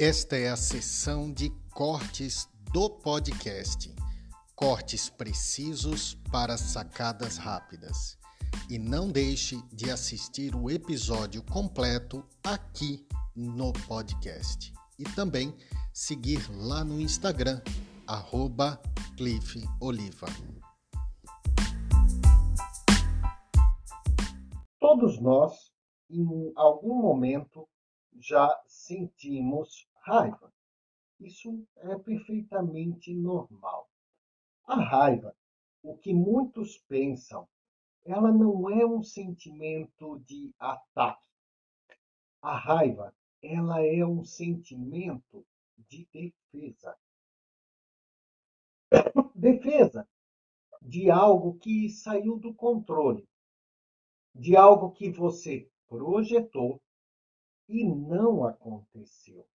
Esta é a sessão de cortes do podcast. Cortes precisos para sacadas rápidas. E não deixe de assistir o episódio completo aqui no podcast. E também seguir lá no Instagram, arroba Cliff Oliva. Todos nós, em algum momento, já sentimos raiva. Isso é perfeitamente normal. A raiva, o que muitos pensam, ela não é um sentimento de ataque. A raiva, ela é um sentimento de defesa. Defesa de algo que saiu do controle, de algo que você projetou e não aconteceu.